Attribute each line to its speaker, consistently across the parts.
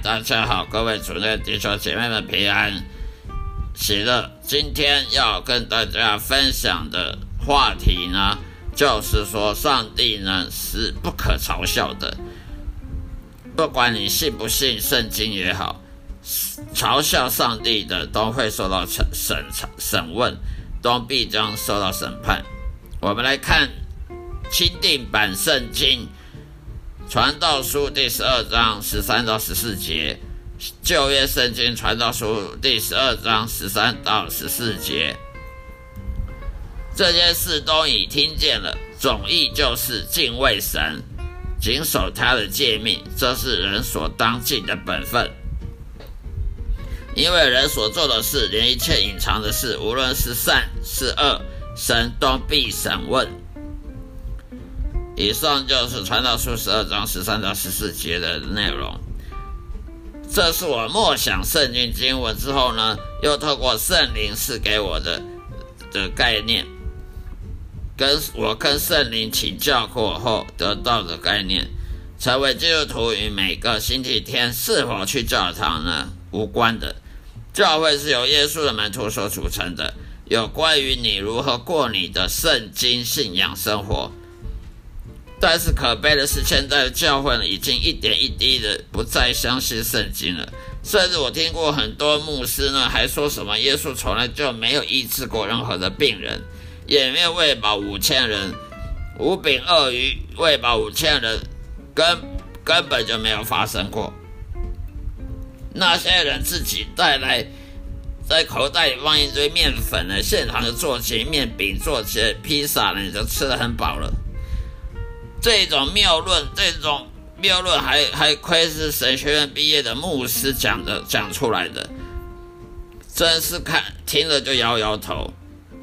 Speaker 1: 大家好，各位主内弟兄姐妹们平安喜乐。今天要跟大家分享的话题呢，就是说上帝呢是不可嘲笑的。不管你信不信圣经也好，嘲笑上帝的都会受到审审审问，都必将受到审判。我们来看钦定版圣经。传道书第十二章十三到十四节，旧约圣经传道书第十二章十三到十四节，这件事都已听见了。总意就是敬畏神，谨守他的诫命，这是人所当尽的本分。因为人所做的事，连一切隐藏的事，无论是善是恶，神都必审问。以上就是传道书十二章十三到十四节的内容。这是我默想圣经经文之后呢，又透过圣灵赐给我的的概念，跟我跟圣灵请教过后得到的概念。成为基督徒与每个星期天是否去教堂呢无关的。教会是由耶稣的门徒所组成的，有关于你如何过你的圣经信仰生活。但是可悲的是，现在的教会呢，已经一点一滴的不再相信圣经了。甚至我听过很多牧师呢，还说什么耶稣从来就没有医治过任何的病人，也没有喂饱五千人，五饼二鱼喂饱五千人，根根本就没有发生过。那些人自己带来，在口袋里放一堆面粉呢，现场就做起面饼，做起披萨呢，你就吃的很饱了。这种谬论，这种谬论还还亏是神学院毕业的牧师讲的讲出来的，真是看听了就摇摇头。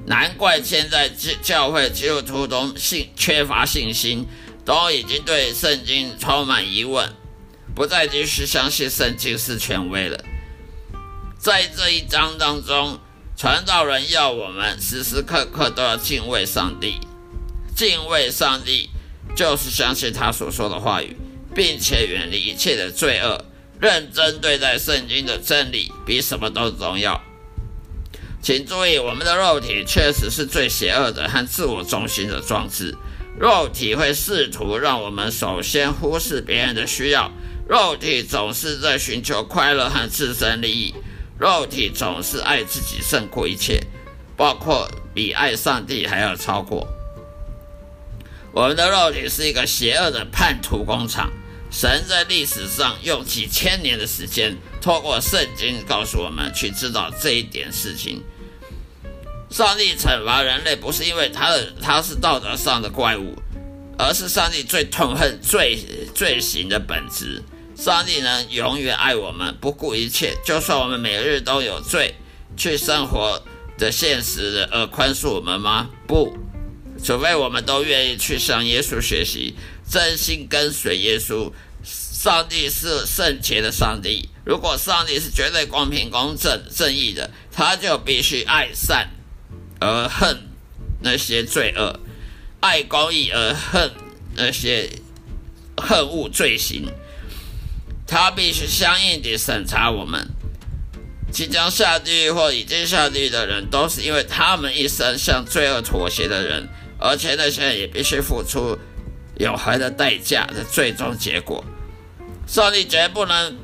Speaker 1: 难怪现在教教会基督徒都信缺乏信心，都已经对圣经充满疑问，不再继续相信圣经是权威了。在这一章当中，传道人要我们时时刻刻都要敬畏上帝，敬畏上帝。就是相信他所说的话语，并且远离一切的罪恶，认真对待圣经的真理，比什么都重要。请注意，我们的肉体确实是最邪恶的和自我中心的装置。肉体会试图让我们首先忽视别人的需要，肉体总是在寻求快乐和自身利益，肉体总是爱自己胜过一切，包括比爱上帝还要超过。我们的肉体是一个邪恶的叛徒工厂。神在历史上用几千年的时间，透过圣经告诉我们去知道这一点事情。上帝惩罚人类不是因为他的他是道德上的怪物，而是上帝最痛恨罪罪行的本质。上帝能永远爱我们，不顾一切，就算我们每日都有罪，去生活的现实而宽恕我们吗？不，除非我们都愿意去向耶稣学习。真心跟随耶稣，上帝是圣洁的上帝。如果上帝是绝对公平、公正、正义的，他就必须爱善而恨那些罪恶，爱公义而恨那些恨恶罪行。他必须相应地审查我们即将下地狱或已经下地狱的人，都是因为他们一生向罪恶妥协的人，而且那些人也必须付出。永恒的代价的最终结果，上帝绝不能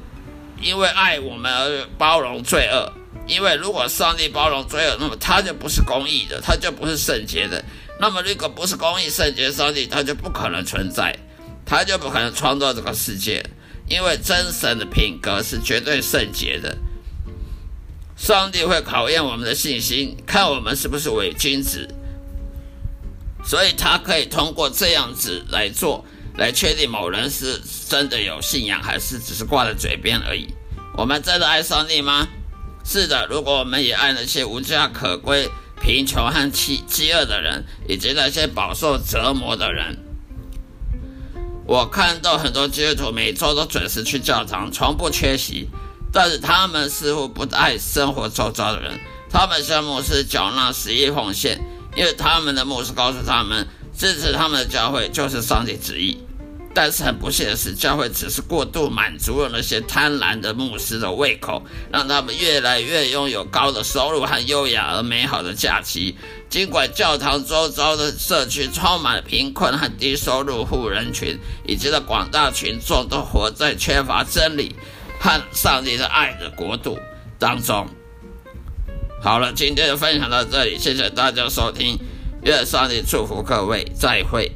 Speaker 1: 因为爱我们而包容罪恶。因为如果上帝包容罪恶，那么他就不是公义的，他就不是圣洁的。那么如果不是公义圣洁上帝，他就不可能存在，他就不可能创造这个世界。因为真神的品格是绝对圣洁的。上帝会考验我们的信心，看我们是不是伪君子。所以他可以通过这样子来做，来确定某人是真的有信仰，还是只是挂在嘴边而已。我们真的爱上帝吗？是的。如果我们也爱那些无家可归、贫穷和饥饥饿的人，以及那些饱受折磨的人，我看到很多基督徒每周都准时去教堂，从不缺席，但是他们似乎不爱生活周遭的人。他们向牧师缴纳十亿奉献。因为他们的牧师告诉他们，支持他们的教会就是上帝旨意。但是很不幸的是，教会只是过度满足了那些贪婪的牧师的胃口，让他们越来越拥有高的收入和优雅而美好的假期。尽管教堂周遭的社区充满了贫困和低收入户人群，以及的广大群众都活在缺乏真理和上帝的爱的国度当中。好了，今天就分享到这里，谢谢大家收听，愿上帝祝福各位，再会。